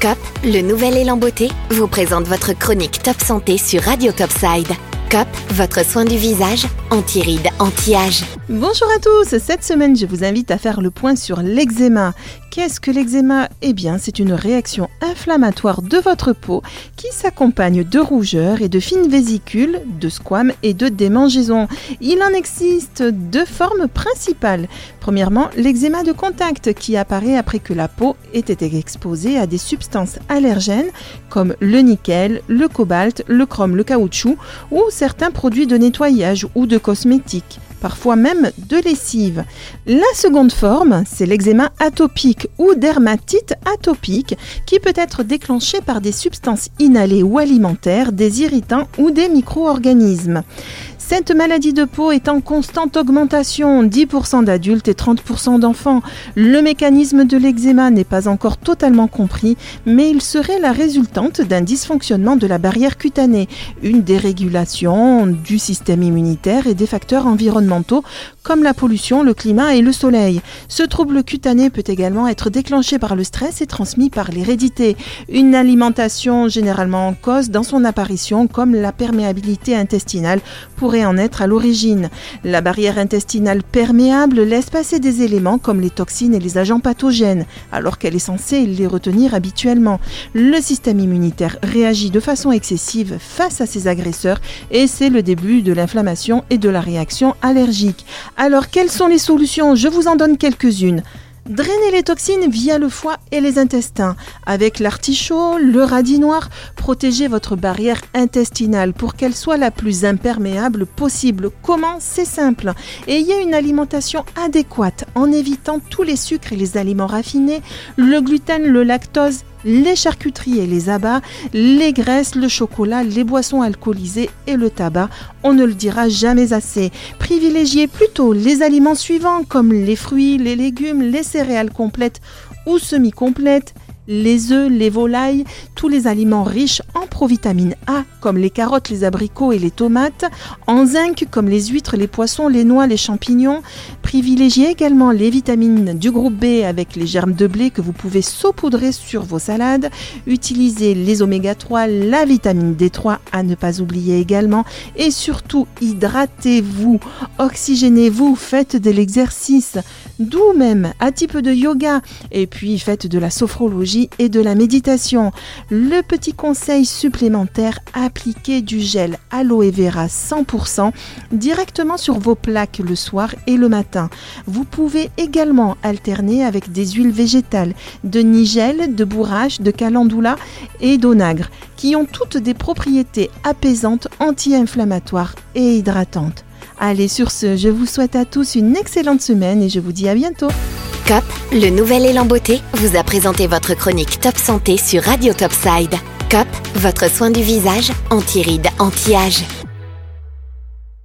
COP, le nouvel élan beauté, vous présente votre chronique Top Santé sur Radio Topside. COP, votre soin du visage, anti-rides, anti-âge. Bonjour à tous, cette semaine je vous invite à faire le point sur l'eczéma. Qu'est-ce que l'eczéma? Eh bien c'est une réaction inflammatoire de votre peau qui s'accompagne de rougeurs et de fines vésicules, de squames et de démangeaisons. Il en existe deux formes principales. Premièrement, l'eczéma de contact qui apparaît après que la peau ait été exposée à des substances allergènes comme le nickel, le cobalt, le chrome, le caoutchouc ou certains produits de nettoyage ou de cosmétiques parfois même de lessive. La seconde forme, c'est l'eczéma atopique ou dermatite atopique qui peut être déclenché par des substances inhalées ou alimentaires, des irritants ou des micro-organismes. Cette maladie de peau est en constante augmentation, 10% d'adultes et 30% d'enfants. Le mécanisme de l'eczéma n'est pas encore totalement compris, mais il serait la résultante d'un dysfonctionnement de la barrière cutanée, une dérégulation du système immunitaire et des facteurs environnementaux comme la pollution, le climat et le soleil. Ce trouble cutané peut également être déclenché par le stress et transmis par l'hérédité. Une alimentation généralement en cause dans son apparition comme la perméabilité intestinale pourrait en être à l'origine. La barrière intestinale perméable laisse passer des éléments comme les toxines et les agents pathogènes, alors qu'elle est censée les retenir habituellement. Le système immunitaire réagit de façon excessive face à ces agresseurs et c'est le début de l'inflammation et de la réaction allergique. Alors quelles sont les solutions? Je vous en donne quelques-unes. Drainez les toxines via le foie et les intestins. Avec l'artichaut, le radis noir, protégez votre barrière intestinale pour qu'elle soit la plus imperméable possible. Comment? C'est simple. Ayez une alimentation adéquate en évitant tous les sucres et les aliments raffinés, le gluten, le lactose les charcuteries et les abats, les graisses, le chocolat, les boissons alcoolisées et le tabac. On ne le dira jamais assez. Privilégiez plutôt les aliments suivants comme les fruits, les légumes, les céréales complètes ou semi-complètes, les œufs, les volailles, tous les aliments riches en provitamine A comme les carottes, les abricots et les tomates, en zinc comme les huîtres, les poissons, les noix, les champignons. Privilégiez également les vitamines du groupe B avec les germes de blé que vous pouvez saupoudrer sur vos salades. Utilisez les oméga 3, la vitamine D3 à ne pas oublier également et surtout hydratez-vous, oxygénez-vous, faites de l'exercice, d'où même petit peu de yoga et puis faites de la sophrologie et de la méditation. Le petit conseil supplémentaire, appliquez du gel aloe vera 100% directement sur vos plaques le soir et le matin. Vous pouvez également alterner avec des huiles végétales, de nigel, de bourrache, de calendula et d'onagre, qui ont toutes des propriétés apaisantes, anti-inflammatoires et hydratantes. Allez, sur ce, je vous souhaite à tous une excellente semaine et je vous dis à bientôt. COP, le nouvel élan beauté, vous a présenté votre chronique Top Santé sur Radio Topside. COP, votre soin du visage, anti-rides, anti-âge.